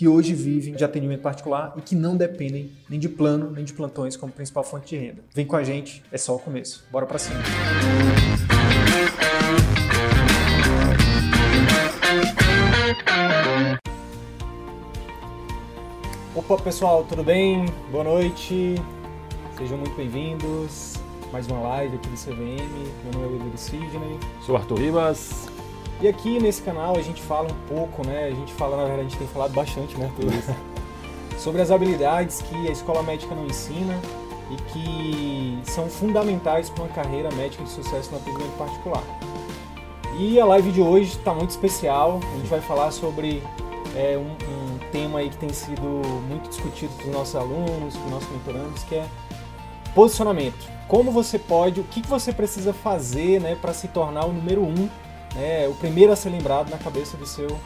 que hoje vivem de atendimento particular e que não dependem nem de plano nem de plantões como principal fonte de renda. Vem com a gente, é só o começo. Bora para cima. Opa, pessoal, tudo bem? Boa noite. Sejam muito bem-vindos. Mais uma live aqui do CVM. Meu nome é Wilder Sidney. Sou Arthur Ribas. E aqui nesse canal a gente fala um pouco, né? A gente fala, na verdade, a gente tem falado bastante, né, Arthur? sobre as habilidades que a escola médica não ensina e que são fundamentais para uma carreira médica de sucesso no atendimento particular. E a live de hoje está muito especial. A gente vai falar sobre é, um, um, tema aí que tem sido muito discutido pelos nossos alunos, pelos nossos mentorandos, que é posicionamento. Como você pode, o que, que você precisa fazer né, para se tornar o número um né, o primeiro a ser lembrado na cabeça do seu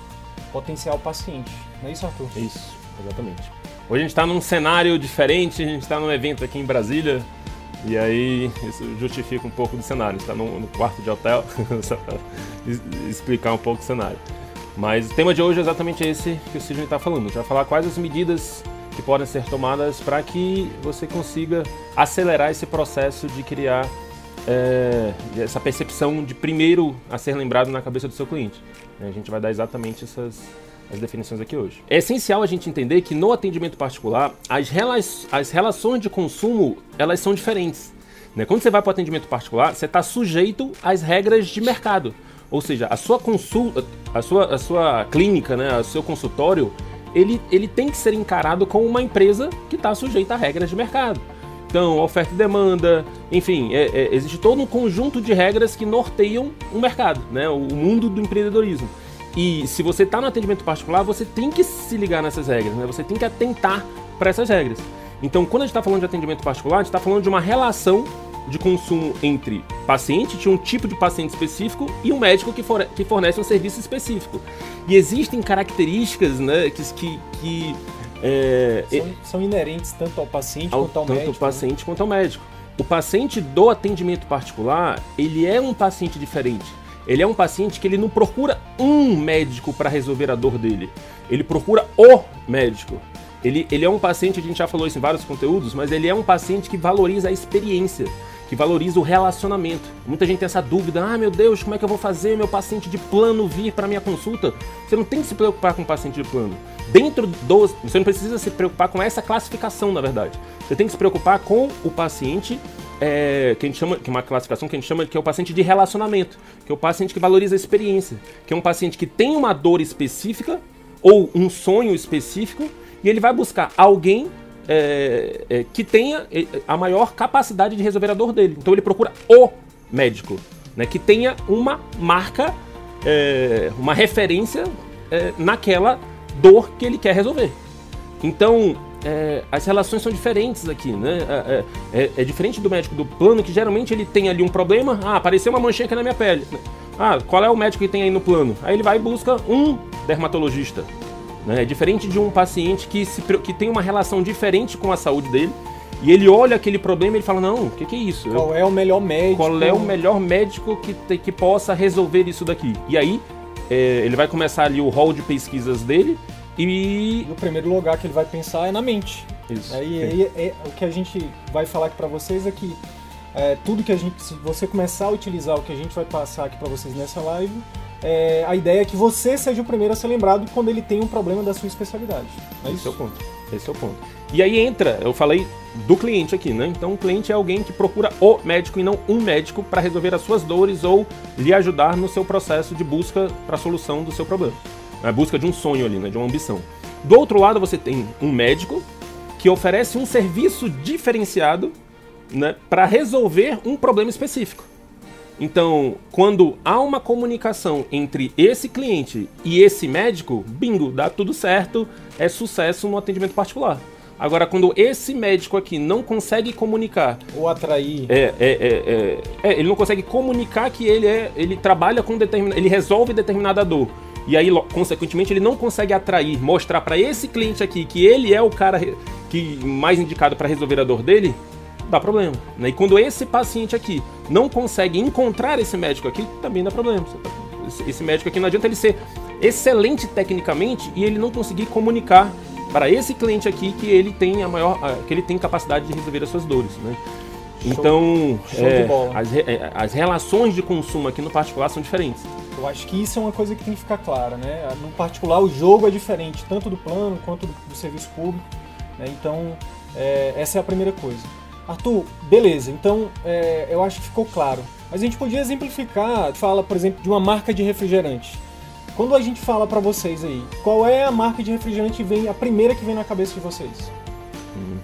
potencial paciente. Não é isso, Arthur? Isso, exatamente. Hoje a gente está num cenário diferente, a gente está num evento aqui em Brasília, e aí isso justifica um pouco do cenário. está no, no, quarto de hotel, só para explicar um pouco o cenário. Mas o tema de hoje é exatamente esse que o Sidney está falando. A gente vai falar quais as medidas que podem ser tomadas para que você consiga acelerar esse processo de criar é, essa percepção de primeiro a ser lembrado na cabeça do seu cliente. A gente vai dar exatamente essas as definições aqui hoje. É essencial a gente entender que no atendimento particular as, rela as relações de consumo elas são diferentes. Né? Quando você vai para o atendimento particular, você está sujeito às regras de mercado. Ou seja, a sua consulta, a sua, a sua clínica, né, o seu consultório, ele, ele tem que ser encarado como uma empresa que está sujeita a regras de mercado gestão, oferta e demanda, enfim, é, é, existe todo um conjunto de regras que norteiam o mercado, né, o mundo do empreendedorismo. E se você está no atendimento particular, você tem que se ligar nessas regras, né? você tem que atentar para essas regras. Então, quando a gente está falando de atendimento particular, a gente está falando de uma relação de consumo entre paciente, de um tipo de paciente específico, e um médico que, for, que fornece um serviço específico. E existem características né, que, que é, são, são, inerentes tanto ao paciente ao, quanto ao tanto médico. Tanto ao paciente né? quanto ao médico. O paciente do atendimento particular, ele é um paciente diferente. Ele é um paciente que ele não procura um médico para resolver a dor dele. Ele procura o médico. Ele, ele é um paciente, a gente já falou isso em vários conteúdos, mas ele é um paciente que valoriza a experiência que valoriza o relacionamento. Muita gente tem essa dúvida: ah, meu Deus, como é que eu vou fazer meu paciente de plano vir para minha consulta? Você não tem que se preocupar com o paciente de plano. Dentro dos. Você não precisa se preocupar com essa classificação, na verdade. Você tem que se preocupar com o paciente. É, que a gente chama, que é uma classificação que a gente chama que é o paciente de relacionamento, que é o paciente que valoriza a experiência, que é um paciente que tem uma dor específica ou um sonho específico e ele vai buscar alguém é, é, que tenha é, a maior capacidade de resolver a dor dele. Então ele procura o médico, né, que tenha uma marca, é, uma referência é, naquela dor que ele quer resolver. Então é, as relações são diferentes aqui, né? É, diferente do médico do plano, que geralmente ele tem ali um problema. Ah, apareceu uma manchinha aqui na minha pele. Ah, qual é o médico que tem aí no plano? Aí ele vai e busca um dermatologista. Né? É diferente de um paciente que, se, que tem uma relação diferente com a saúde dele. E ele olha aquele problema e ele fala: Não, o que, que, é isso? Qual Eu, é o melhor médico? Qual é o melhor médico que, que possa resolver isso daqui? E aí, é, ele vai começar ali o hall de pesquisas dele e. No primeiro lugar que ele vai pensar é na mente. Isso. Aí, aí é, o que a gente vai falar aqui para vocês é que é, tudo que a gente. Se você começar a utilizar o que a gente vai passar aqui para vocês nessa live é, a ideia é que você seja o primeiro a ser lembrado quando ele tem um problema da sua especialidade. É Esse é o ponto. Esse é o ponto. E aí entra, eu falei do cliente aqui, né? Então o cliente é alguém que procura o médico e não um médico para resolver as suas dores ou lhe ajudar no seu processo de busca para a solução do seu problema. A busca de um sonho ali, né? De uma ambição. Do outro lado você tem um médico que oferece um serviço diferenciado né, para resolver um problema específico. Então, quando há uma comunicação entre esse cliente e esse médico, bingo, dá tudo certo, é sucesso no atendimento particular. Agora, quando esse médico aqui não consegue comunicar. Ou atrair. É, é, é, é, ele não consegue comunicar que ele, é, ele trabalha com determinado. Ele resolve determinada dor. E aí, consequentemente, ele não consegue atrair, mostrar para esse cliente aqui que ele é o cara que mais indicado para resolver a dor dele, dá problema. Né? E quando esse paciente aqui não consegue encontrar esse médico aqui, também dá problema. Tá, esse médico aqui não adianta ele ser excelente tecnicamente e ele não conseguir comunicar para esse cliente aqui que ele tem a maior, que ele tem capacidade de resolver as suas dores, né? Então, Show é, as, é, as relações de consumo aqui no particular são diferentes. Eu acho que isso é uma coisa que tem que ficar clara, né? No particular, o jogo é diferente, tanto do plano quanto do, do serviço público. Né? Então, é, essa é a primeira coisa. Arthur, beleza, então é, eu acho que ficou claro. Mas a gente podia exemplificar, fala, por exemplo, de uma marca de refrigerante. Quando a gente fala para vocês aí, qual é a marca de refrigerante que vem, a primeira que vem na cabeça de vocês? Hum.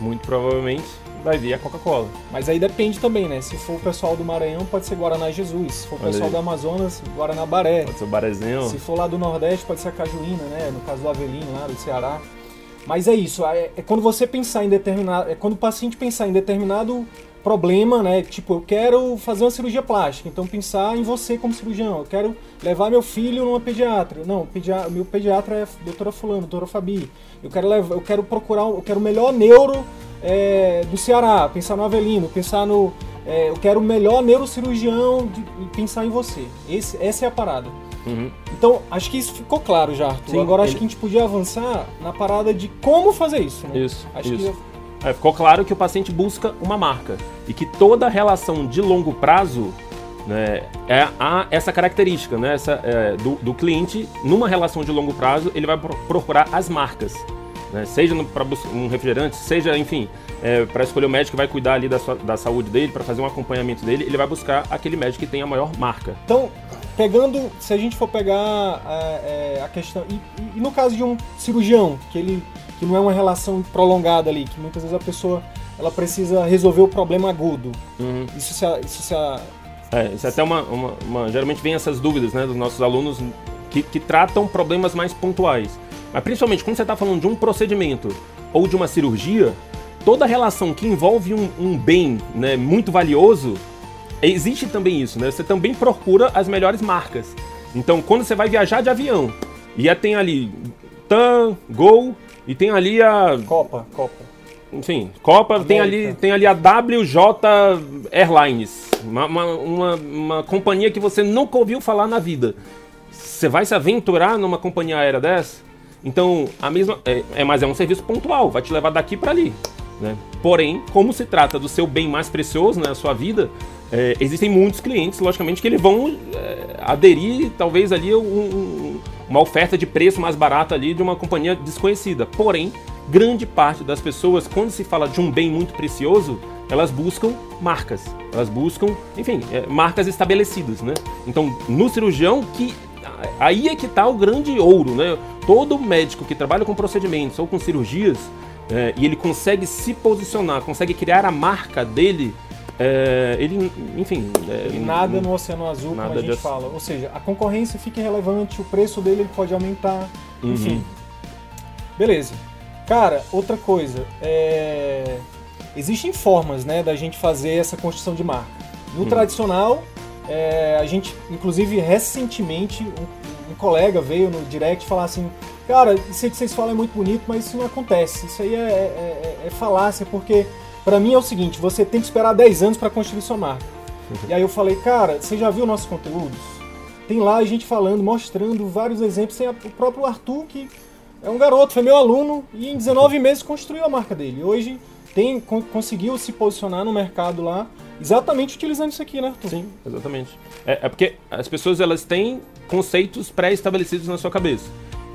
Muito provavelmente vai vir a Coca-Cola. Mas aí depende também, né? Se for o pessoal do Maranhão, pode ser Guaraná Jesus. Se for o pessoal do Amazonas, Guaraná Baré. Pode ser o Barezinho. Se for lá do Nordeste, pode ser a Cajuína, né? No caso do Avelino, lá do Ceará. Mas é isso, é, é quando você pensar em determinado. É quando o paciente pensar em determinado problema, né? Tipo, eu quero fazer uma cirurgia plástica, então pensar em você como cirurgião. Eu quero levar meu filho numa pediatra. Não, meu pediatra é a doutora fulano, doutora Fabi. Eu quero levar, eu quero procurar, eu quero o melhor neuro é, do Ceará, pensar no Avelino, pensar no é, eu quero o melhor neurocirurgião de, e pensar em você. Esse, essa é a parada. Uhum. Então, acho que isso ficou claro já, Arthur. Sim, Agora, ele... acho que a gente podia avançar na parada de como fazer isso. Né? Isso, acho isso. Que é, ficou claro que o paciente busca uma marca e que toda relação de longo prazo né, é a, essa característica né, essa, é, do, do, cliente, numa relação de longo prazo, ele vai procurar as marcas. Né, seja para um refrigerante, seja, enfim, é, para escolher o médico que vai cuidar ali da, sua, da saúde dele, para fazer um acompanhamento dele, ele vai buscar aquele médico que tem a maior marca. Então, pegando, se a gente for pegar é, é a questão. E, e, no caso de um cirurgião, que ele que não é uma relação prolongada ali, que muitas vezes a pessoa ela precisa resolver o problema agudo. Uhum. Isso se, isso se é, isso é até uma, uma, uma, Geralmente vem essas dúvidas né, dos nossos alunos que, que tratam problemas mais pontuais. Mas principalmente quando você está falando de um procedimento ou de uma cirurgia, toda relação que envolve um, um bem né, muito valioso, existe também isso, né? Você também procura as melhores marcas. Então, quando você vai viajar de avião e tem ali TAM, Gol, e tem ali a. Copa, Copa. Enfim, Copa, tem ali, tem ali a WJ Airlines. Uma, uma, uma, uma, companhia que você nunca ouviu falar na vida. Você vai se aventurar numa companhia aérea dessa? Então, a mesma. É, é mas é um serviço pontual, vai te levar daqui para ali. Né? Porém, como se trata do seu bem mais precioso, né, a sua vida, é, existem muitos clientes, logicamente, que eles vão é, aderir, talvez ali, um, um uma oferta de preço mais barato ali de uma companhia desconhecida. Porém, grande parte das pessoas, quando se fala de um bem muito precioso, elas buscam marcas, elas buscam, enfim, é, marcas estabelecidas, né? Então, no cirurgião, que aí é que está o grande ouro, né? Todo médico que trabalha com procedimentos ou com cirurgias é, e ele consegue se posicionar, consegue criar a marca dele é, ele, enfim. É, nada no Oceano Azul, como a gente de... fala. Ou seja, a concorrência fica irrelevante, o preço dele pode aumentar, uhum. enfim. Beleza. Cara, outra coisa. É... Existem formas né, da gente fazer essa construção de marca. No uhum. tradicional, é, a gente, inclusive, recentemente, um, um, colega veio no direct falar assim: Cara, isso que vocês falam é muito bonito, mas isso não acontece. Isso aí é, é, é, é falácia, porque para mim é o seguinte, você tem que esperar 10 anos para construir sua marca. Uhum. E aí eu falei, cara, você já viu nossos conteúdos? Tem lá a gente falando, mostrando vários exemplos. Tem o próprio Arthur, que é um garoto, foi meu aluno, e em 19 meses construiu a marca dele. Hoje tem, conseguiu se posicionar no mercado lá, exatamente utilizando isso aqui, né, Arthur? Sim, exatamente. É, é porque as pessoas elas têm conceitos pré-estabelecidos na sua cabeça.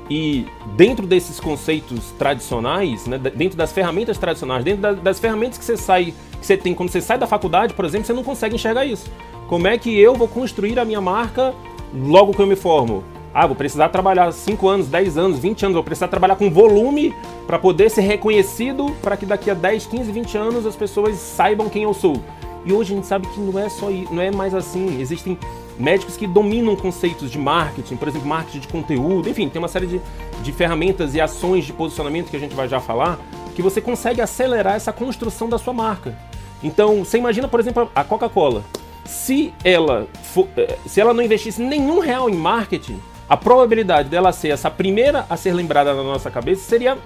E dentro desses conceitos tradicionais, né, dentro das ferramentas tradicionais, dentro da, das ferramentas que você sai, que você tem quando você sai da faculdade, por exemplo, você não consegue enxergar isso. Como é que eu vou construir a minha marca logo que eu me formo? Ah, vou precisar trabalhar 5 anos, 10 anos, 20 anos, vou precisar trabalhar com volume para poder ser reconhecido, para que daqui a 10, 15, 20 anos as pessoas saibam quem eu sou. E hoje a gente sabe que não é só não é mais assim. Existem médicos que dominam conceitos de marketing, por exemplo, marketing de conteúdo, enfim, tem uma série de, de ferramentas e ações de posicionamento que a gente vai já falar, que você consegue acelerar essa construção da sua marca. Então, você imagina, por exemplo, a Coca-Cola. Se ela, for, eh, se ela não investisse nenhum real em marketing, a probabilidade dela ser essa primeira a ser lembrada na nossa cabeça seria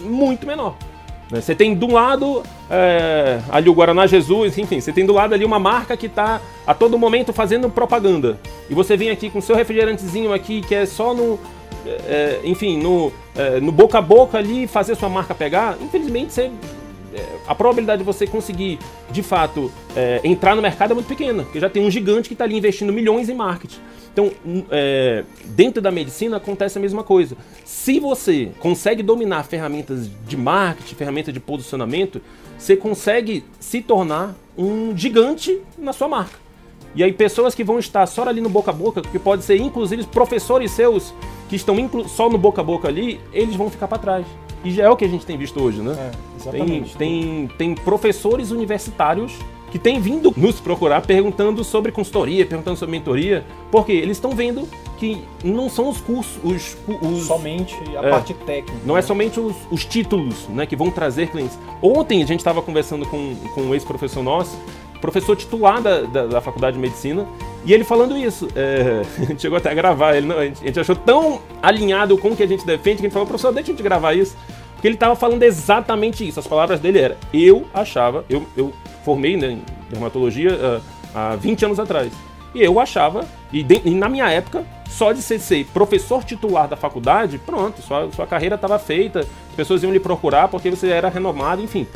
muito menor. Né? Você tem do lado é, ali o Guaraná Jesus, enfim, você tem do lado ali uma marca que está a todo momento fazendo propaganda. E você vem aqui com seu refrigerantezinho aqui, que é só no. É, enfim, no, é, no boca a boca ali fazer sua marca pegar. Infelizmente, você a probabilidade de você conseguir, de fato, é, entrar no mercado é muito pequena, porque já tem um gigante que está ali investindo milhões em marketing. Então, é, dentro da medicina acontece a mesma coisa. Se você consegue dominar ferramentas de marketing, ferramentas de posicionamento, você consegue se tornar um gigante na sua marca. E aí pessoas que vão estar só ali no boca a boca, que pode ser inclusive professores seus que estão só no boca a boca ali, eles vão ficar para trás. E já é o que a gente tem visto hoje, né? É, exatamente. Tem, tem, tem professores universitários que têm vindo nos procurar perguntando sobre consultoria, perguntando sobre mentoria, porque eles estão vendo que não são os cursos, os, os somente a é, parte técnica. Não é né? somente os, os, títulos, né, que vão trazer clientes. Ontem a gente estava conversando com, com um ex-professor nosso, professor titular da, da, da, faculdade de medicina, e ele falando isso. É, a gente chegou até a gravar, ele não, a, gente, a gente achou tão alinhado com o que a gente defende que a gente falou, professor, deixa a gente gravar isso. Porque ele estava falando exatamente isso. As palavras dele eram: eu achava, eu, eu formei né, em dermatologia uh, há 20 anos atrás. E eu achava, e, de, e, na minha época, só de ser, ser professor titular da faculdade, pronto, sua, sua carreira estava feita, as pessoas iam lhe procurar porque você era renomado, enfim.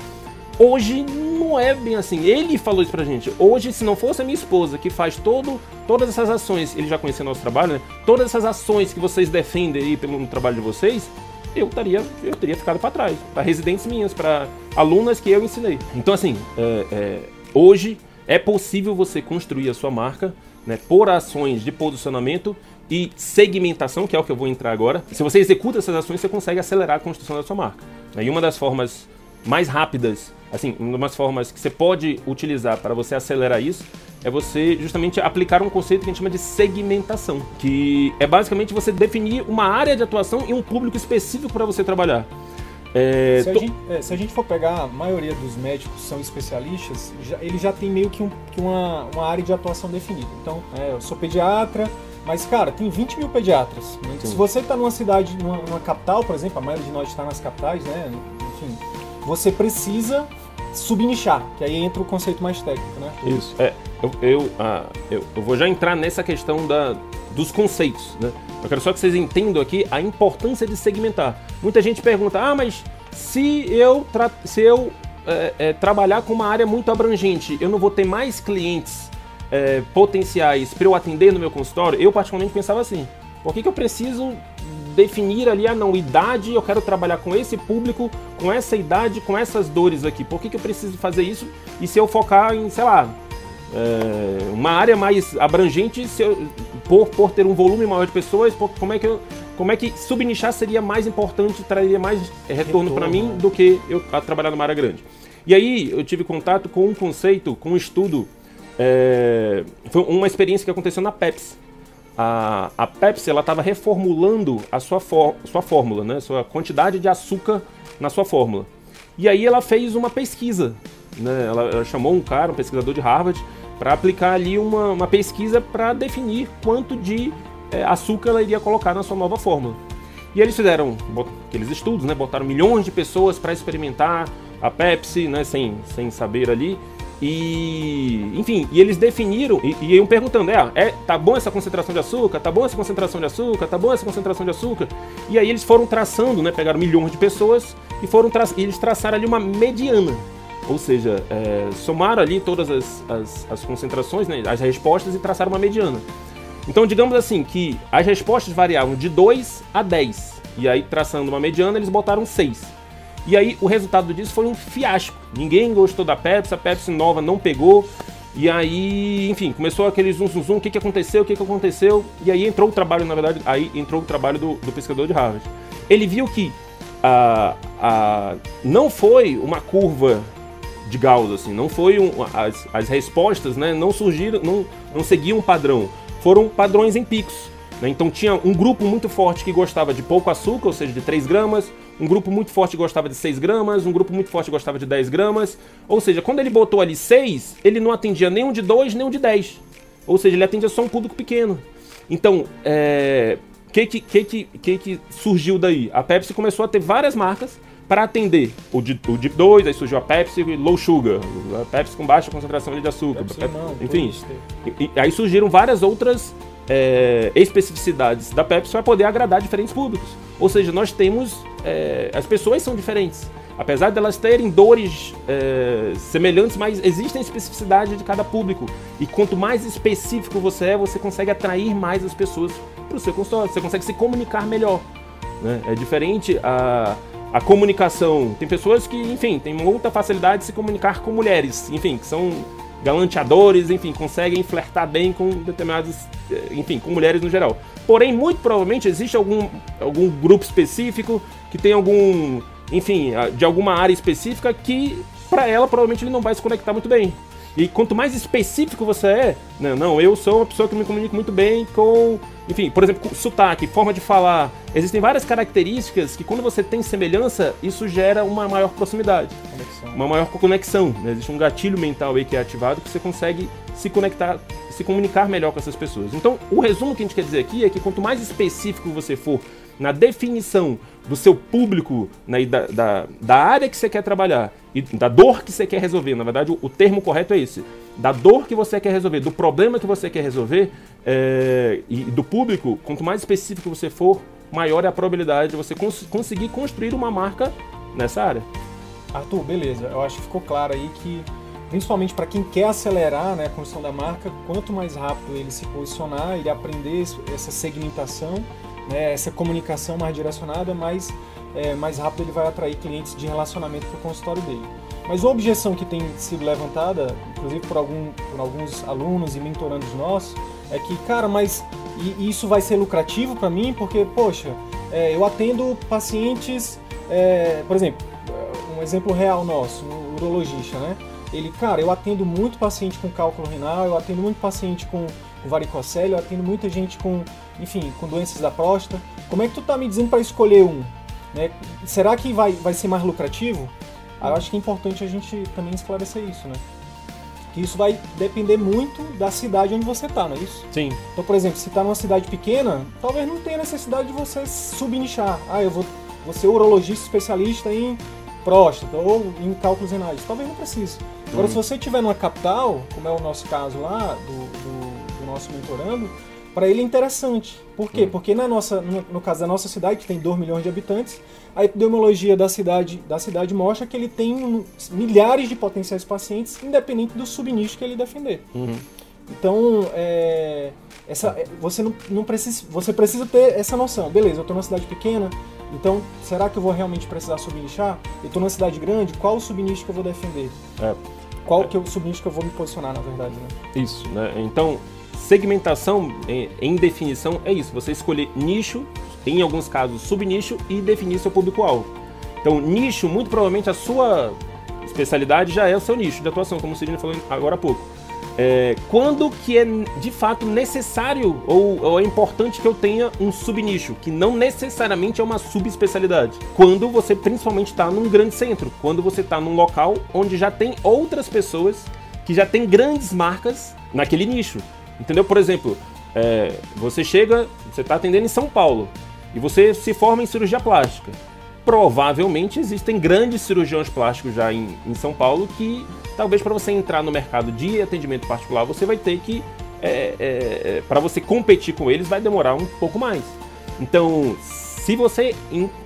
Hoje não é bem assim. Ele falou isso pra gente. Hoje, se não fosse a minha esposa que faz todo, todas essas ações, ele já conhecia nosso trabalho, né? Todas essas ações que vocês defendem aí pelo trabalho de vocês, eu estaria eu teria ficado para trás, para residentes minhas, para alunas que eu ensinei. Então assim, é, é, hoje é possível você construir a sua marca, né, por ações de posicionamento e segmentação, que é o que eu vou entrar agora. Se você executa essas ações, você consegue acelerar a construção da sua marca. Né? E uma das formas mais rápidas, assim, uma das formas que você pode utilizar para você acelerar isso é você justamente aplicar um conceito que a gente chama de segmentação, que é basicamente você definir uma área de atuação e um público específico para você trabalhar. É, se, a gente, é, se, a gente, for pegar, a maioria dos médicos são especialistas, já, ele já tem meio que, um, que uma, uma, área de atuação definida. Então, é, eu sou pediatra, mas, cara, tem 20 mil pediatras. Se você está numa cidade, numa, numa, capital, por exemplo, a maioria de nós está nas capitais, né? Enfim, você precisa subnichar, que aí entra o conceito mais técnico, né? Isso. É, eu, eu, ah, eu, eu, vou já entrar nessa questão da, dos conceitos, né? Eu quero só que vocês entendam aqui a importância de segmentar. Muita gente pergunta, ah, mas se eu, se eu é, é, trabalhar com uma área muito abrangente, eu não vou ter mais clientes é, potenciais para eu atender no meu consultório? Eu particularmente pensava assim, por que, que eu preciso definir ali, ah não, idade, eu quero trabalhar com esse público, com essa idade, com essas dores aqui. Por que, que eu preciso fazer isso? E se eu focar em, sei lá, é, uma área mais abrangente, eu, por, por ter um volume maior de pessoas, por, como é que eu, como é que subnichar seria mais importante, traria mais retorno, para mim do que eu trabalhar numa área grande. E aí eu tive contato com um conceito, com um estudo, é, foi uma experiência que aconteceu na Pepsi a, a Pepsi ela estava reformulando a sua, for, sua fórmula, né? Sua quantidade de açúcar na sua fórmula. E aí ela fez uma pesquisa, né? Ela, ela chamou um cara, um pesquisador de Harvard, para aplicar ali uma, uma pesquisa para definir quanto de é, açúcar ela iria colocar na sua nova fórmula. E eles fizeram aqueles estudos, né? Botaram milhões de pessoas para experimentar a Pepsi, né? Sem, sem saber ali. E, enfim, e eles definiram e, e iam perguntando: é, é, tá bom essa concentração de açúcar? Tá bom essa concentração de açúcar? Tá bom essa concentração de açúcar? E aí eles foram traçando, né? Pegaram milhões de pessoas e foram tra e eles traçaram ali uma mediana. Ou seja, é, somaram ali todas as, as, as concentrações, né, as respostas e traçaram uma mediana. Então, digamos assim, que as respostas variavam de 2 a 10. E aí, traçando uma mediana, eles botaram 6. E aí o resultado disso foi um fiasco. Ninguém gostou da Pepsi, a Pepsi nova não pegou. E aí, enfim, começou aquele zum zum zum, o que, que aconteceu, o que, que aconteceu. E aí entrou o trabalho, na verdade, aí entrou o trabalho do, do pesquisador de Harvard. Ele viu que a, a, não foi uma curva de Gauss, assim, não foi um, as, as respostas, né, não surgiram, não, não seguiam um padrão, foram padrões em picos. Né? Então tinha um grupo muito forte que gostava de pouco açúcar, ou seja, de 3 gramas, um grupo muito forte gostava de 6 gramas, um grupo muito forte gostava de 10 gramas. Ou seja, quando ele botou ali 6, ele não atendia nem um de 2, nem um de 10. Ou seja, ele atendia só um público pequeno. Então, é, que, que, que, que, que surgiu daí? A Pepsi começou a ter várias marcas para atender o Deep, o Deep 2, aí surgiu a Pepsi Low Sugar, a Pepsi com baixa concentração de açúcar, Pepsi, Pepsi, não, enfim. E, e, aí surgiram várias outras é, especificidades da Pepsi para poder agradar diferentes públicos. Ou seja, nós temos. É, as pessoas são diferentes. Apesar de elas terem dores é, semelhantes, mas existem especificidades de cada público. E quanto mais específico você é, você consegue atrair mais as pessoas para o seu consultório. Você consegue se comunicar melhor. Né? É diferente a, a comunicação. Tem pessoas que, enfim, têm muita facilidade de se comunicar com mulheres, enfim, que são galanteadores, enfim, conseguem flertar bem com determinados, enfim, com mulheres no geral. Porém, muito provavelmente existe algum, algum grupo específico que tem algum, enfim, de alguma área específica que para ela provavelmente ele não vai se conectar muito bem. E quanto mais específico você é, não, né, não, eu sou uma pessoa que me comunico muito bem com, enfim, por exemplo, sotaque, forma de falar. Existem várias características que quando você tem semelhança, isso gera uma maior proximidade. Uma maior conexão. Né? Existe um gatilho mental aí que é ativado que você consegue se conectar, se comunicar melhor com essas pessoas. Então, o resumo que a gente quer dizer aqui é que quanto mais específico você for na definição do seu público, né, da, da, da, área que você quer trabalhar e da dor que você quer resolver. Na verdade, o, o, termo correto é esse. Da dor que você quer resolver, do problema que você quer resolver é, e do público, quanto mais específico você for, maior é a probabilidade de você cons conseguir construir uma marca nessa área. Arthur, beleza. Eu acho que ficou claro aí que, principalmente para quem quer acelerar né, a construção da marca, quanto mais rápido ele se posicionar, ele aprender essa segmentação, né, essa comunicação mais direcionada, mais, é, mais rápido ele vai atrair clientes de relacionamento para o consultório dele. Mas uma objeção que tem sido levantada, inclusive por, algum, por alguns alunos e mentorandos nossos, é que, cara, mas isso vai ser lucrativo para mim? Porque, poxa, é, eu atendo pacientes, é, por exemplo, um exemplo real nosso, um urologista, né? Ele, cara, eu atendo muito paciente com cálculo renal, eu atendo muito paciente com varicocele, eu atendo muita gente com enfim, com doenças da próstata. Como é que tu tá me dizendo para escolher um? Né? Será que vai, vai ser mais lucrativo? Ah, eu acho que é importante a gente também esclarecer isso, né? Que isso vai depender muito da cidade onde você tá, não é isso? Sim. Então, por exemplo, se tá numa cidade pequena, talvez não tenha necessidade de você subnichar. Ah, eu vou, vou ser urologista especialista em próstata ou em cálculos renais. Talvez não precise. Agora, uhum. se você estiver numa capital, como é o nosso caso lá, do, do, do nosso mentorando, para ele é interessante. Por quê? Hum. Porque na nossa, no, no, caso da nossa cidade, que tem 2 milhões de habitantes, a epidemiologia da cidade, da cidade mostra que ele tem milhares de potenciais pacientes, independente do subnicho que ele defender. Uhum. Então, é, essa, é, você não, não precisa, você precisa ter essa noção. Beleza, eu estou numa cidade pequena, então será que eu vou realmente precisar subnichar? Eu estou numa cidade grande, qual o subnicho que eu vou defender? É. Qual que é o subnicho que eu vou me posicionar, na verdade, né? Isso, né? Então, Segmentação, em definição, é isso: você escolher nicho, em alguns casos subnicho, e definir seu público-alvo. Então, nicho, muito provavelmente a sua especialidade já é o seu nicho de atuação, como o Sidney falou agora há pouco. É, quando que é de fato necessário ou, ou, é importante que eu tenha um subnicho, que não necessariamente é uma subespecialidade. Quando você principalmente está num grande centro, quando você está num local onde já tem outras pessoas que já tem grandes marcas naquele nicho. Entendeu? Por exemplo, é, você chega, você está atendendo em São Paulo e você se forma em cirurgia plástica. Provavelmente existem grandes cirurgiões plásticos já em, em São Paulo que talvez para você entrar no mercado de atendimento particular você vai ter que, é, é, é para você competir com eles, vai demorar um pouco mais. Então, se você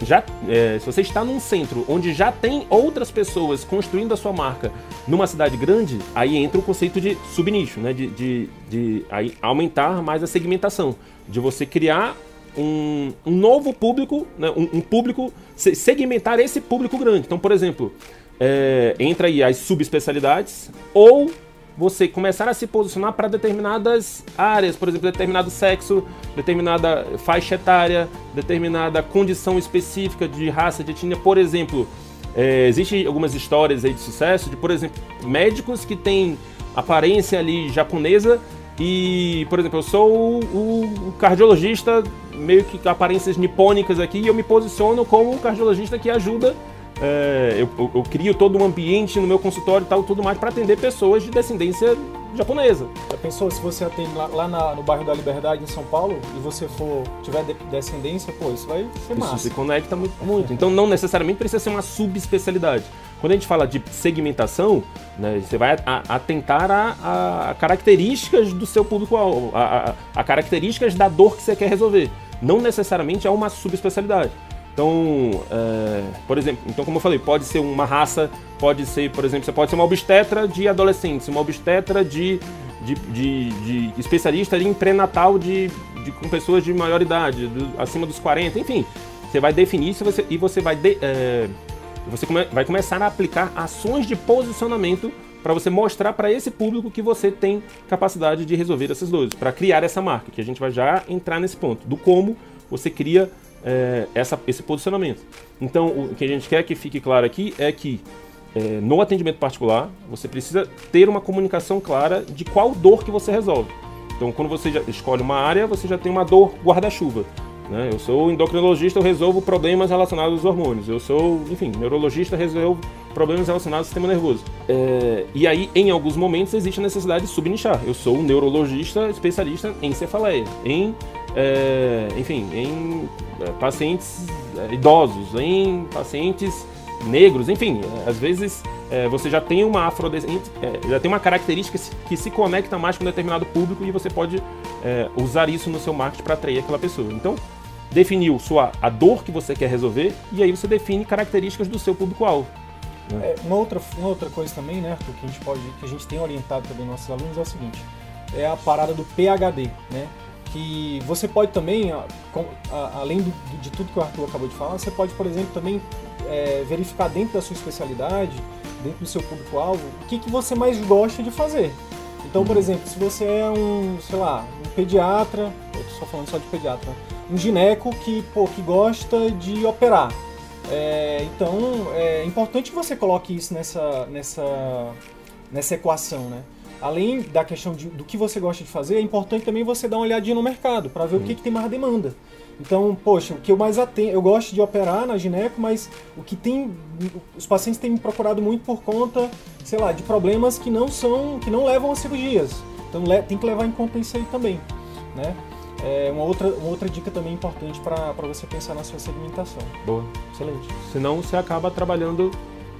já é, se você está num centro onde já tem outras pessoas construindo a sua marca numa cidade grande, aí entra o conceito de subnicho, né? De, de, de aí aumentar mais a segmentação, de você criar um, um novo público, né? um, um, público, segmentar esse público grande. Então, por exemplo, é, entra aí as subespecialidades ou você começar a se posicionar para determinadas áreas, por exemplo, determinado sexo, determinada faixa etária, determinada condição específica de raça, de etnia. Por exemplo, é, existem algumas histórias aí de sucesso de, por exemplo, médicos que têm aparência ali japonesa e, por exemplo, eu sou o, o, cardiologista meio que aparências nipônicas aqui e eu me posiciono como o cardiologista que ajuda é, eu, eu, eu, crio todo um ambiente no meu consultório e tal, tudo mais, para atender pessoas de descendência japonesa. Já pensou se você atende lá, lá na, no bairro da Liberdade, em São Paulo, e você for tiver de, descendência, pô, isso vai ser massa. Isso se conecta muito, muito. Então não necessariamente precisa ser uma subespecialidade. Quando a gente fala de segmentação, né, você vai atentar a, a, características do seu público-alvo, a, a, a características da dor que você quer resolver. Não necessariamente é uma subespecialidade. Então, é, por exemplo, então como eu falei, pode ser uma raça, pode ser, por exemplo, você pode ser uma obstetra de adolescentes, uma obstetra de, de, de, de especialista em pré-natal de, de, com pessoas de maior idade, do, acima dos 40, enfim. Você vai definir você, e você vai, de, é, você come, vai começar a aplicar ações de posicionamento para você mostrar para esse público que você tem capacidade de resolver essas dores, para criar essa marca, que a gente vai já entrar nesse ponto, do como você cria é, essa, esse posicionamento. Então, o que a gente quer que fique claro aqui é que é, no atendimento particular, você precisa ter uma comunicação clara de qual dor que você resolve. Então, quando você escolhe uma área, você já tem uma dor guarda-chuva. Né? Eu sou endocrinologista, eu resolvo problemas relacionados aos hormônios. Eu sou, enfim, neurologista, resolvo problemas relacionados ao sistema nervoso. É, e aí, em alguns momentos, existe a necessidade de subnichar. Eu sou um neurologista especialista em cefaleia, em é, enfim, em é, pacientes é, idosos, em pacientes negros, enfim, é, às vezes é, você já tem uma afrodescendência, é, já tem uma característica que se conecta mais com um determinado público e você pode é, usar isso no seu marketing para atrair aquela pessoa. Então, definiu sua, a dor que você quer resolver e aí você define características do seu público-alvo. Né? uma, outra, uma outra coisa também, né, Arthur, que a gente pode, que a gente tem orientado também nossos alunos é o seguinte, é a parada do PHD, né? que você pode também, além de tudo que o Arthur acabou de falar, você pode, por exemplo, também é, verificar dentro da sua especialidade, dentro do seu público-alvo, o que, que você mais gosta de fazer. Então, por uhum. exemplo, se você é um, sei lá, um pediatra, eu só falando só de pediatra, um gineco que, pô, que gosta de operar. É, então, é importante que você coloque isso nessa, nessa, nessa equação, né? além da questão de, do que você gosta de fazer, é importante também você dar uma olhadinha no mercado para ver o que, que, tem mais demanda. Então, poxa, o que eu mais atendo, eu gosto de operar na gineco, mas o que tem, os pacientes têm me procurado muito por conta, sei lá, de problemas que não são, que não levam a cirurgias. Então, tem que levar em conta isso aí também, né? É uma outra, uma outra dica também importante para você pensar na sua segmentação. Boa, excelente. Senão você acaba trabalhando,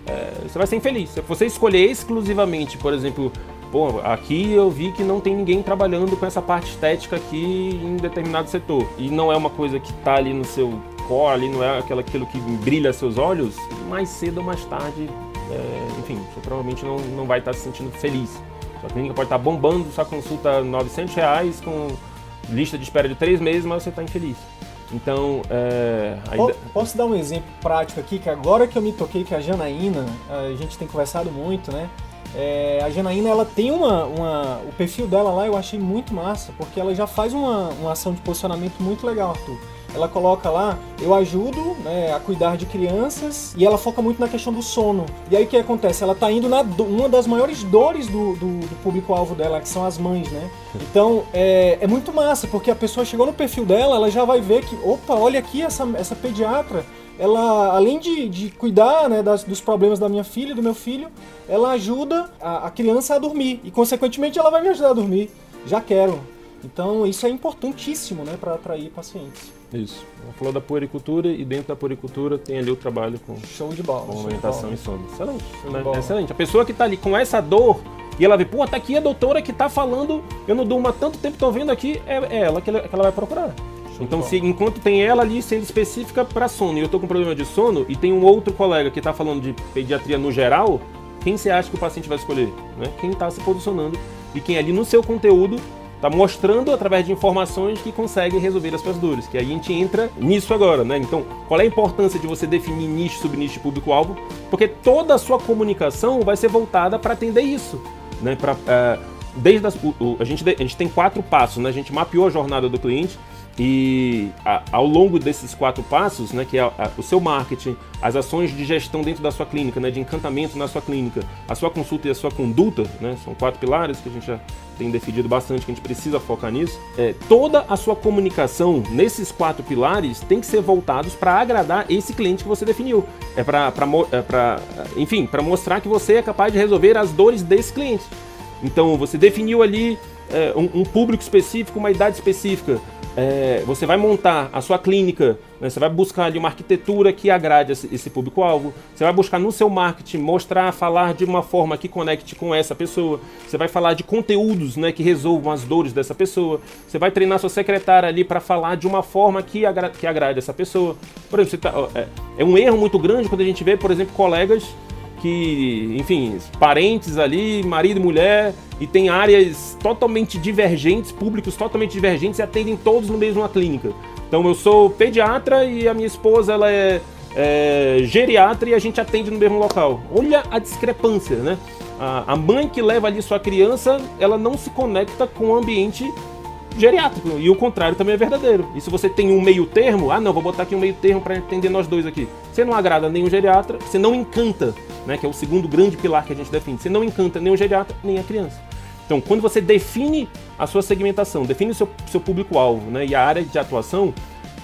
é, você vai ser infeliz. Se você escolher exclusivamente, por exemplo, Pô, aqui eu vi que não tem ninguém trabalhando com essa parte estética aqui em determinado setor. E não é uma coisa que está ali no seu core, ali não é aquilo, aquilo que brilha seus olhos, mais cedo ou mais tarde, é, enfim, você provavelmente não, não vai estar se sentindo feliz. Sua clínica pode estar bombando, sua consulta 900 reais com lista de espera de três meses, mas você está infeliz. Então, é, ainda... Posso dar um exemplo prático aqui, que agora que eu me toquei que a Janaína, a gente tem conversado muito, né? É, a Janaína ela tem uma, uma, O perfil dela lá eu achei muito massa, porque ela já faz uma, uma ação de posicionamento muito legal, Arthur. Ela coloca lá, eu ajudo né, a cuidar de crianças e ela foca muito na questão do sono. E aí o que acontece? Ela tá indo na uma das maiores dores do, do, do público-alvo dela, que são as mães, né? Então é, é muito massa, porque a pessoa chegou no perfil dela, ela já vai ver que, opa, olha aqui essa, essa pediatra ela, além de, de cuidar né, das, dos problemas da minha filha e do meu filho, ela ajuda a, a, criança a dormir. E, consequentemente, ela vai me ajudar a dormir. Já quero. Então, isso é importantíssimo né, para atrair pacientes. Isso. Ela falou da puericultura e dentro da puericultura tem ali o trabalho com, show de bola, com alimentação e sono. Excelente. Né? Excelente. A pessoa que está ali com essa dor e ela vê, pô, tá aqui a doutora que está falando, eu não durmo há tanto tempo, tô vendo aqui, é, é ela que ela, que ela vai procurar. Então, se, enquanto tem ela ali sendo específica para sono e eu tô com problema de sono e tem um outro colega que tá falando de pediatria no geral, quem você acha que o paciente vai escolher? Né? Quem está se posicionando e quem ali no seu conteúdo está mostrando através de informações que consegue resolver as suas dores. Que aí a gente entra nisso agora, né? Então, qual é a importância de você definir nicho, subnicho, público-alvo? Porque toda a sua comunicação vai ser voltada para atender isso. né? Pra, uh, desde as, o, a, gente, a gente tem quatro passos, né? A gente mapeou a jornada do cliente e a, ao longo desses quatro passos, né, que é a, o seu marketing, as ações de gestão dentro da sua clínica, né, de encantamento na sua clínica, a sua consulta e a sua conduta, né, são quatro pilares que a gente já tem definido bastante, que a gente precisa focar nisso. É, toda a sua comunicação nesses quatro pilares tem que ser voltados para agradar esse cliente que você definiu. É para, é enfim, para mostrar que você é capaz de resolver as dores desse cliente. Então você definiu ali é, um, um público específico, uma idade específica é, você vai montar a sua clínica, né, você vai buscar ali uma arquitetura que agrade esse, público-alvo, você vai buscar no seu marketing mostrar, falar de uma forma que conecte com essa pessoa, você vai falar de conteúdos né, que resolvam as dores dessa pessoa, você vai treinar sua secretária ali para falar de uma forma que, agra que agrade essa pessoa. Por exemplo, tá, é, é um erro muito grande quando a gente vê, por exemplo, colegas que, enfim, parentes ali, marido e mulher, e tem áreas totalmente divergentes, públicos totalmente divergentes e atendem todos no mesmo clínica. Então eu sou pediatra e a minha esposa ela é, é geriatra e a gente atende no mesmo local. Olha a discrepância, né? A, a mãe que leva ali sua criança, ela não se conecta com o ambiente geriátrico. E o contrário também é verdadeiro. E se você tem um meio termo, ah não, vou botar aqui um meio termo para entender nós dois aqui. Você não agrada nenhum geriatra, você não encanta, né, que é o segundo grande pilar que a gente define. Você não encanta nem o geriatra, nem a criança. Então, quando você define a sua segmentação, define o seu, seu público-alvo né, e a área de atuação,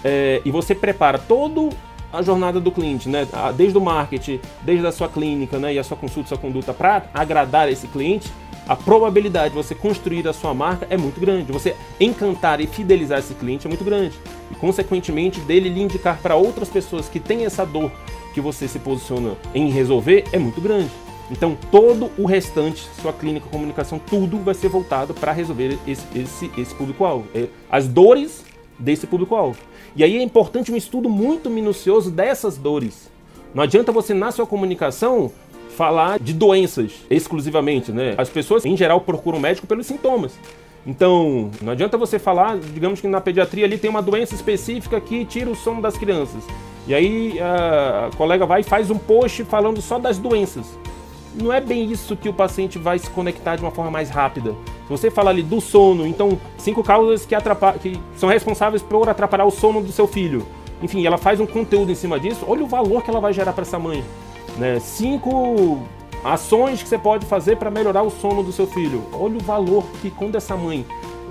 é, e você prepara todo a jornada do cliente, né, desde o marketing, desde a sua clínica né, e a sua consulta, sua conduta, para agradar esse cliente, a probabilidade de você construir a sua marca é muito grande. Você encantar e fidelizar esse cliente é muito grande. E, consequentemente, dele lhe indicar para outras pessoas que têm essa dor que você se posiciona em resolver é muito grande. Então, todo o restante, sua clínica, comunicação, tudo vai ser voltado para resolver esse, esse, esse público-alvo. É, as dores desse público-alvo. E aí é importante um estudo muito minucioso dessas dores. Não adianta você, na sua comunicação, falar de doenças exclusivamente, né? As pessoas, em geral, procuram médico pelos sintomas. Então, não adianta você falar, digamos que na pediatria ali tem uma doença específica que tira o sono das crianças. E aí a colega vai e faz um post falando só das doenças. Não é bem isso que o paciente vai se conectar de uma forma mais rápida. Se você fala ali do sono, então cinco causas que, que são responsáveis por atrapalhar o sono do seu filho. Enfim, ela faz um conteúdo em cima disso, olha o valor que ela vai gerar para essa mãe. Né? Cinco ações que você pode fazer para melhorar o sono do seu filho. Olha o valor que quando essa mãe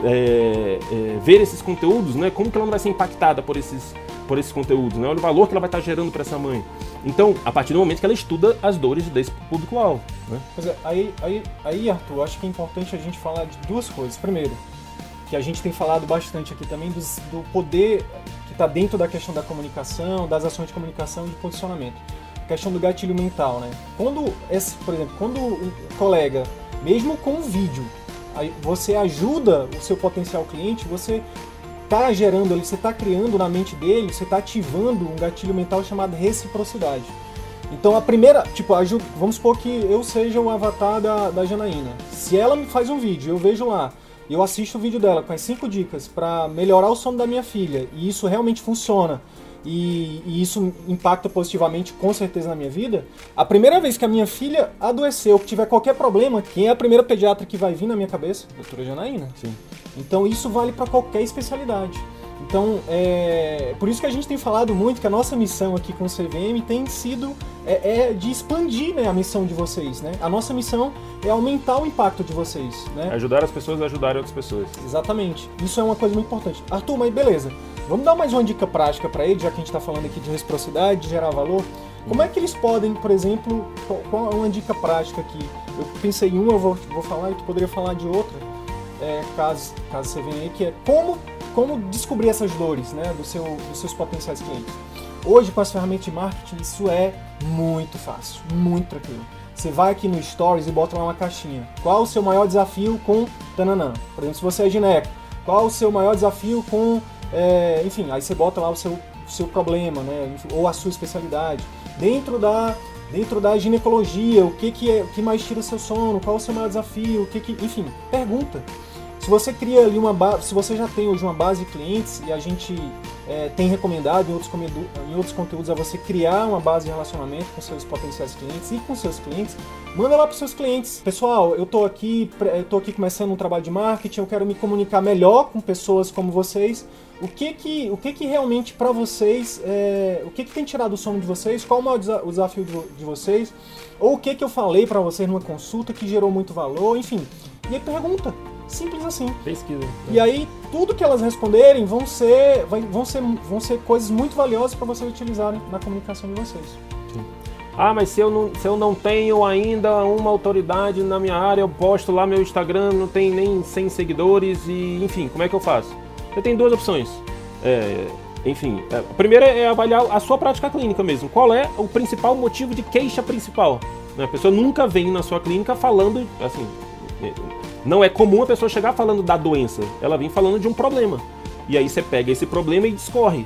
é, é, ver esses conteúdos, né, como que ela não vai ser impactada por esses, por esses conteúdos, né? Olha o valor que ela vai estar gerando para essa mãe. Então, a partir do momento que ela estuda as dores desse público-alvo. Né? Pois é, aí, aí, aí, Arthur, acho que é importante a gente falar de duas coisas. Primeiro, que a gente tem falado bastante aqui também do poder que está dentro da questão da comunicação, das ações de comunicação e de posicionamento questão do gatilho mental, né? Quando, esse, por exemplo, quando um colega, mesmo com um vídeo, você ajuda o seu potencial cliente, você está gerando ali, você está criando na mente dele, você está ativando um gatilho mental chamado reciprocidade. Então a primeira, tipo, vamos supor que eu seja o avatar da, da Janaína. Se ela me faz um vídeo, eu vejo lá, eu assisto o vídeo dela com as cinco dicas para melhorar o sono da minha filha, e isso realmente funciona e, e, isso impacta positivamente com certeza na minha vida. A primeira vez que a minha filha adoeceu, que tiver qualquer problema, quem é a primeira pediatra que vai vir na minha cabeça? Doutora Janaína. Sim. Então isso vale para qualquer especialidade. Então, é por isso que a gente tem falado muito que a nossa missão aqui com o CVM tem sido é, é, de expandir né, a missão de vocês. Né? A nossa missão é aumentar o impacto de vocês. Né? Ajudar as pessoas a ajudarem outras pessoas. Exatamente. Isso é uma coisa muito importante. Arthur, mas beleza. Vamos dar mais uma dica prática para eles, já que a gente está falando aqui de reciprocidade, de gerar valor. Como é que eles podem, por exemplo, qual é uma dica prática aqui? Eu pensei em uma, eu vou, vou falar e tu poderia falar de outra, é, caso, caso você venha aí, que é como, como descobrir essas dores né, do seu, dos seus potenciais clientes. Hoje, com as ferramentas de marketing, isso é muito fácil, muito tranquilo. Você vai aqui no Stories e bota lá uma caixinha. Qual o seu maior desafio com tananã? Por exemplo, se você é gineco, qual o seu maior desafio com é, enfim, aí você bota lá o seu, seu problema, né? Ou a sua especialidade. Dentro da, dentro da ginecologia, o que, que, é, o que mais tira seu sono, qual é o seu maior desafio, o que, que enfim, pergunta. Se você cria ali uma base, se você já tem hoje uma base de clientes e a gente é, tem recomendado em outros, em outros conteúdos a você criar uma base de relacionamento com seus potenciais clientes e com seus clientes, manda lá para seus clientes. Pessoal, eu estou aqui, eu aqui começando um trabalho de marketing, eu quero me comunicar melhor com pessoas como vocês. O que que, o que, que realmente para vocês, é, o que, que tem tirado o sono de vocês? Qual é o desafio de, de vocês? Ou o que que eu falei para vocês numa consulta que gerou muito valor? Enfim, e aí pergunta. Simples assim. Pesquisa. E aí, tudo que elas responderem vão ser, vão ser, vão ser coisas muito valiosas para vocês utilizarem na comunicação de vocês. Sim. Ah, mas se eu, não, se eu não tenho ainda uma autoridade na minha área, eu posto lá meu Instagram, não tem nem 100 seguidores e, enfim, como é que eu faço? Você tem duas opções. É, enfim, é, a primeira é avaliar a sua prática clínica mesmo. Qual é o principal motivo de queixa principal? Né, a pessoa nunca vem na sua clínica falando, assim, não é comum a pessoa chegar falando da doença, ela vem falando de um problema. E aí você pega esse problema e discorre.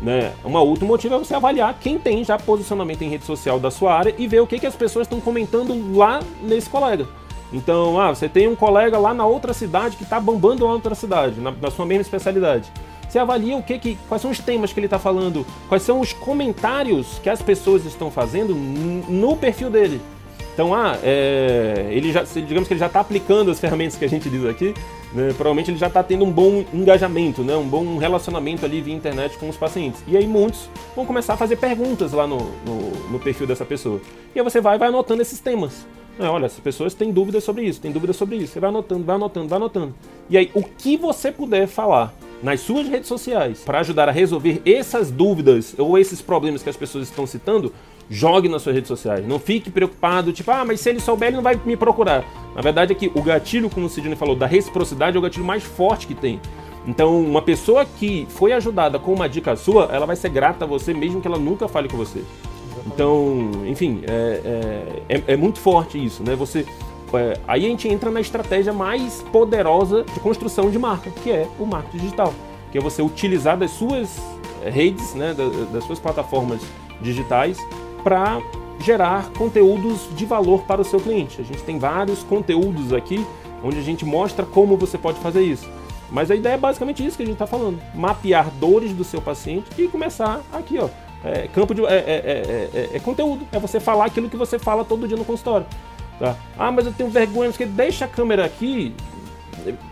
Né? Um outro motivo é você avaliar quem tem já posicionamento em rede social da sua área e ver o que, que as pessoas estão comentando lá nesse colega. Então, ah, você tem um colega lá na outra cidade que está bombando lá na outra cidade, na, na, sua mesma especialidade. Você avalia o que, que quais são os temas que ele está falando, quais são os comentários que as pessoas estão fazendo no perfil dele. Então, ah, é, ele já, digamos que ele já está aplicando as ferramentas que a gente diz aqui, né, provavelmente ele já está tendo um bom engajamento, né, um bom relacionamento ali via internet com os pacientes. E aí muitos vão começar a fazer perguntas lá no, no, no perfil dessa pessoa. E aí você vai vai anotando esses temas. É, olha, as pessoas têm dúvidas sobre isso, têm dúvidas sobre isso. Você vai anotando, vai anotando, vai anotando. E aí, o que você puder falar nas suas redes sociais para ajudar a resolver essas dúvidas ou esses problemas que as pessoas estão citando, jogue nas suas redes sociais. Não fique preocupado, tipo, ah, mas se ele souber, ele não vai me procurar. Na verdade é que o gatilho, como o Sidney falou, da reciprocidade é o gatilho mais forte que tem. Então, uma pessoa que foi ajudada com uma dica sua, ela vai ser grata a você, mesmo que ela nunca fale com você. Então, enfim, é, é, é, é muito forte isso, né? Você, é, aí a gente entra na estratégia mais poderosa de construção de marca, que é o marketing digital, que é você utilizar das suas redes, né, das, das suas plataformas digitais para gerar conteúdos de valor para o seu cliente. A gente tem vários conteúdos aqui onde a gente mostra como você pode fazer isso. Mas a ideia é basicamente isso que a gente está falando: mapear dores do seu paciente e começar aqui, ó. É, campo de. É, é, é, é, conteúdo. É você falar aquilo que você fala todo dia no consultório. Tá? Ah, mas eu tenho vergonha, porque deixa a câmera aqui.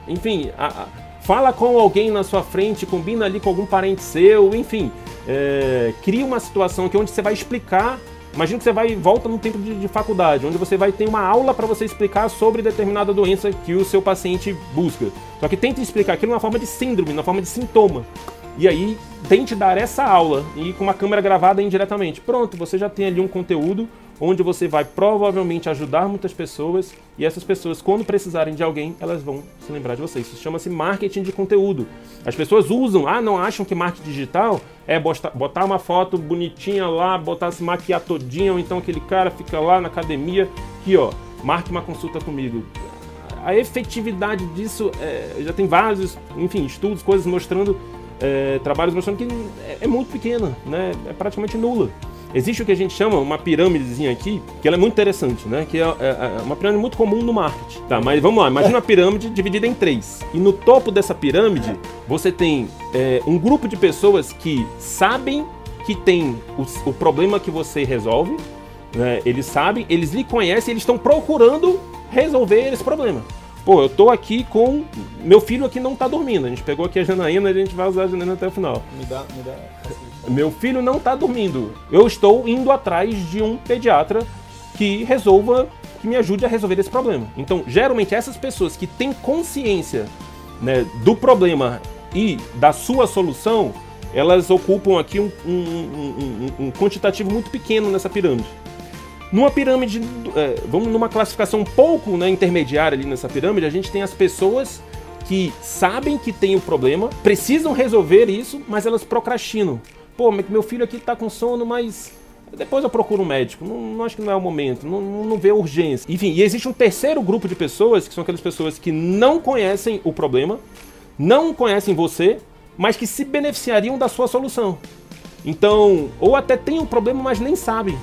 Enfim, a, a, fala com alguém na sua frente, combina ali com algum parente seu, enfim é, cria uma situação que onde você vai explicar. Imagina que você vai volta no tempo de, de faculdade, onde você vai ter uma aula para você explicar sobre determinada doença que o seu paciente busca. Só que tente explicar aquilo na forma de síndrome, na forma de sintoma. E aí tente dar essa aula e com uma câmera gravada indiretamente. Pronto, você já tem ali um conteúdo onde você vai provavelmente ajudar muitas pessoas e essas pessoas, quando precisarem de alguém, elas vão se lembrar de você. Isso chama-se marketing de conteúdo. As pessoas usam, ah, não acham que marketing digital é botar uma foto bonitinha lá, botar se maquiar todinha, ou então aquele cara fica lá na academia, aqui ó, marque uma consulta comigo. A efetividade disso, é, já tem vários, enfim, estudos, coisas mostrando, é, trabalhos mostrando que é, é muito pequena, né? é praticamente nula. Existe o que a gente chama uma pirâmidezinha aqui, que ela é muito interessante, né? Que é, é, é uma pirâmide muito comum no marketing. Tá, mas vamos lá, imagina uma pirâmide dividida em três. E no topo dessa pirâmide, você tem é, um grupo de pessoas que sabem que tem o, o problema que você resolve, né? Eles sabem, eles lhe conhecem, eles estão procurando resolver esse problema. Pô, eu tô aqui com. Meu filho aqui não tá dormindo. A gente pegou aqui a Janaína e a gente vai usar a Janaína até o final. Me dá, me dá. Meu filho não está dormindo. Eu estou indo atrás de um pediatra que resolva, que me ajude a resolver esse problema. Então, geralmente, essas pessoas que têm consciência né, do problema e da sua solução, elas ocupam aqui um, um, um, um quantitativo muito pequeno nessa pirâmide. Numa pirâmide, é, vamos numa classificação um pouco né, intermediária ali nessa pirâmide, a gente tem as pessoas que sabem que tem o problema, precisam resolver isso, mas elas procrastinam. Pô, meu filho aqui tá com sono, mas depois eu procuro um médico. Não, não acho que não é o momento, não, não vê urgência. Enfim, e existe um terceiro grupo de pessoas, que são aquelas pessoas que não conhecem o problema, não conhecem você, mas que se beneficiariam da sua solução. Então, ou até tem um problema, mas nem sabem.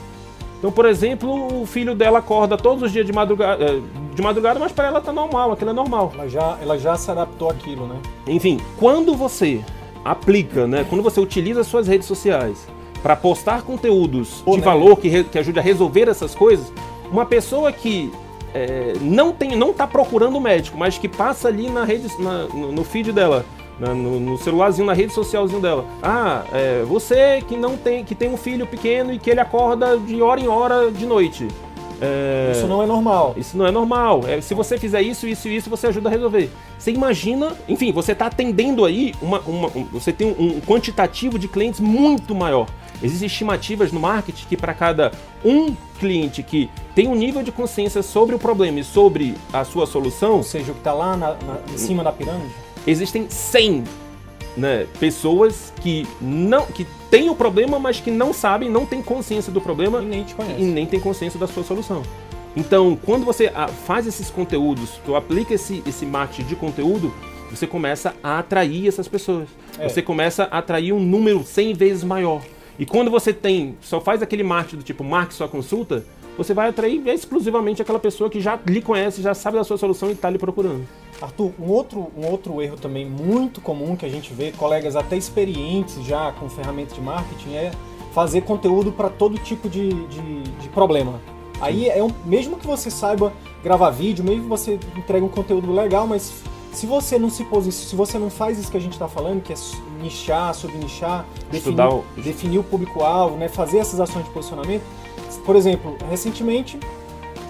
Então, por exemplo, o filho dela acorda todos os dias de madrugada, eh, de madrugada, mas para ela tá normal, aquilo é normal. Ela já, ela já se adaptou àquilo, né? Enfim, quando você aplica, né? Quando você utiliza suas redes sociais para postar conteúdos Pô, de né? valor que, que ajude a resolver essas coisas, uma pessoa que é, não tem, não está procurando o médico, mas que passa ali na rede, na, no, feed dela, no, no, celularzinho, na rede socialzinho dela. Ah, é, você que não tem, que tem um filho pequeno e que ele acorda de hora em hora de noite. É, isso não é normal. Isso não é normal. É, se você fizer isso, isso e isso, você ajuda a resolver. Você imagina, enfim, você está atendendo aí uma, uma um, você tem um, um quantitativo de clientes muito maior. Existem estimativas no marketing que para cada um cliente que tem um nível de consciência sobre o problema e sobre a sua solução, ou seja, o que está lá na, na, em cima da pirâmide, existem 100 né, pessoas que não que têm o problema, mas que não sabem, não têm consciência do problema e nem te e nem têm consciência da sua solução. Então, quando você ah, faz esses conteúdos, tu aplica esse, esse marketing de conteúdo, você começa a atrair essas pessoas. É. Você começa a atrair um número 100 vezes maior. E quando você tem, só faz aquele marketing do tipo marque sua consulta, você vai atrair exclusivamente aquela pessoa que já lhe conhece, já sabe da sua solução e está lhe procurando. Arthur, um outro, um outro erro também muito comum que a gente vê, colegas até experientes já com ferramentas de marketing, é fazer conteúdo para todo tipo de, de, de problema. Aí é um, mesmo que você saiba gravar vídeo, mesmo que você entregue um conteúdo legal, mas se você não se posiciona, se você não faz isso que a gente está falando, que é nichar, subnichar, definir, o... definir o público-alvo, né, fazer essas ações de posicionamento. Por exemplo, recentemente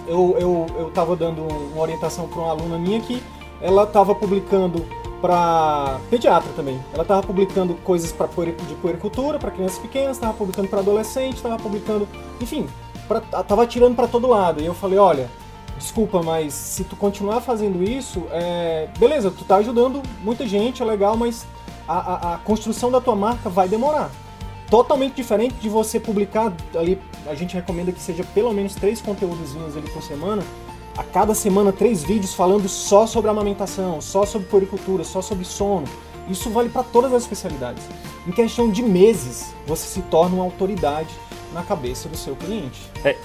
eu eu estava dando uma orientação para uma aluna minha que ela estava publicando para pediatra também. Ela estava publicando coisas para de puericultura para crianças pequenas, estava publicando para adolescentes, estava publicando, enfim, pra, tava tirando para todo lado. E eu falei, olha, desculpa, mas se tu continuar fazendo isso, é, beleza, tu tá ajudando muita gente, é legal, mas a, a, a, construção da tua marca vai demorar. Totalmente diferente de você publicar ali, a gente recomenda que seja pelo menos três conteúdos ali por semana, a cada semana três vídeos falando só sobre amamentação, só sobre poricultura, só sobre sono. Isso vale para todas as especialidades. Em questão de meses, você se torna uma autoridade na cabeça do seu cliente. É,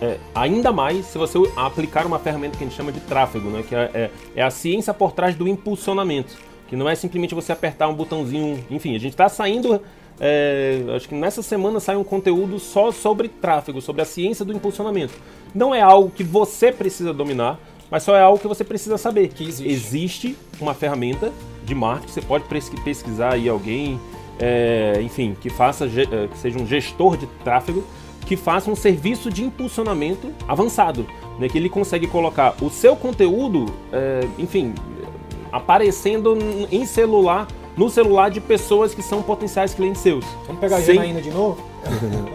é, ainda mais se você aplicar uma ferramenta que a gente chama de tráfego, né? que é, é, é a ciência por trás do impulsionamento, que não é simplesmente você apertar um botãozinho, enfim, a gente está saindo, é, acho que nessa semana sai um conteúdo só sobre tráfego, sobre a ciência do impulsionamento. Não é algo que você precisa dominar, mas só é algo que você precisa saber. Que existe, existe uma ferramenta de marketing, você pode pesquisar aí alguém, é, enfim, que faça, é, que seja um gestor de tráfego, que faça um serviço de impulsionamento avançado, né, que ele consegue colocar o seu conteúdo, é, enfim, aparecendo em celular, no celular de pessoas que são potenciais clientes seus. Vamos pegar a Sem... Janaína de novo?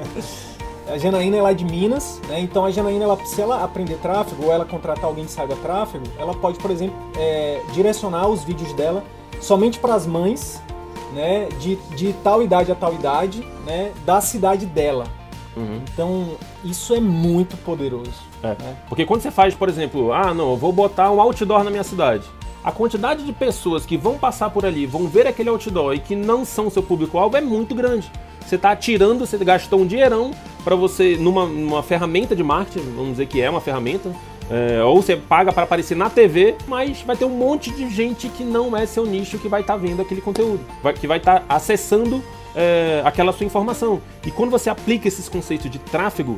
a Janaína é lá de Minas, né? Então a Janaína, ela, se ela aprender tráfego ou ela contratar alguém que saiba tráfego, ela pode, por exemplo, é, direcionar os vídeos dela somente para as mães, né? De, de tal idade a tal idade, né? Da cidade dela. Uhum. Então, isso é muito poderoso. É. Né? Porque quando você faz, por exemplo, ah, não, eu vou botar um outdoor na minha cidade. A quantidade de pessoas que vão passar por ali, vão ver aquele outdoor e que não são seu público-alvo é muito grande. Você está atirando, você gastou um dinheirão para você, numa, numa ferramenta de marketing, vamos dizer que é uma ferramenta, é, ou você paga para aparecer na TV, mas vai ter um monte de gente que não é seu nicho que vai estar tá vendo aquele conteúdo, vai, que vai estar tá acessando é, aquela sua informação. E quando você aplica esses conceitos de tráfego,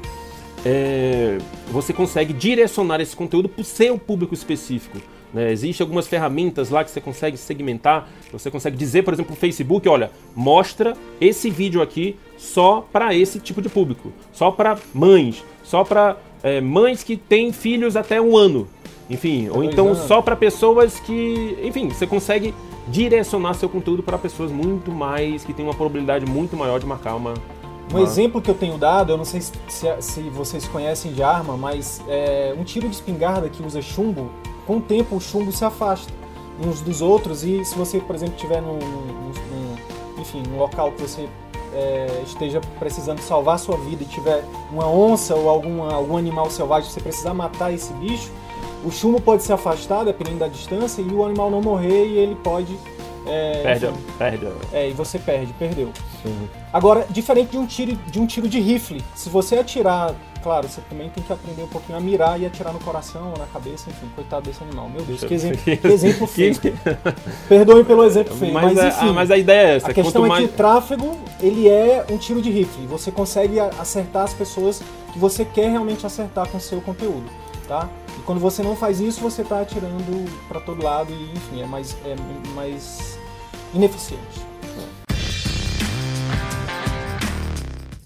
é, você consegue direcionar esse conteúdo para o seu público específico. Né? Existem algumas ferramentas lá que você consegue segmentar, você consegue dizer, por exemplo, o Facebook, olha, mostra esse vídeo aqui só para esse tipo de público, só para mães, só para é, mães que têm filhos até um ano, enfim, ou então só para pessoas que, enfim, você consegue direcionar seu conteúdo para pessoas muito mais, que têm uma probabilidade muito maior de marcar uma. Um exemplo que eu tenho dado, eu não sei se, se vocês conhecem de arma, mas é, um tiro de espingarda que usa chumbo, com o tempo o chumbo se afasta uns dos outros e se você, por exemplo, estiver num, num, num, enfim, num local que você é, esteja precisando salvar a sua vida e tiver uma onça ou algum, algum animal selvagem, você precisar matar esse bicho, o chumbo pode se afastar, dependendo da distância, e o animal não morrer e ele pode. É, perde, enfim, perde. É, e você perde, perdeu. Sim. Agora, diferente de um, tiro, de um tiro de rifle, se você atirar claro, você também tem que aprender um pouquinho a mirar e atirar no coração ou na cabeça, enfim, coitado desse animal. Meu Deus, que exemplo, que exemplo feio. Perdoem pelo exemplo feio, mas, mas enfim. A, mas a ideia é essa. A questão é mais... que o tráfego, ele é um tiro de rifle. Você consegue acertar as pessoas que você quer realmente acertar com o seu conteúdo, tá? E quando você não faz isso, você está atirando para todo lado e, enfim, é mais, é mais ineficiente.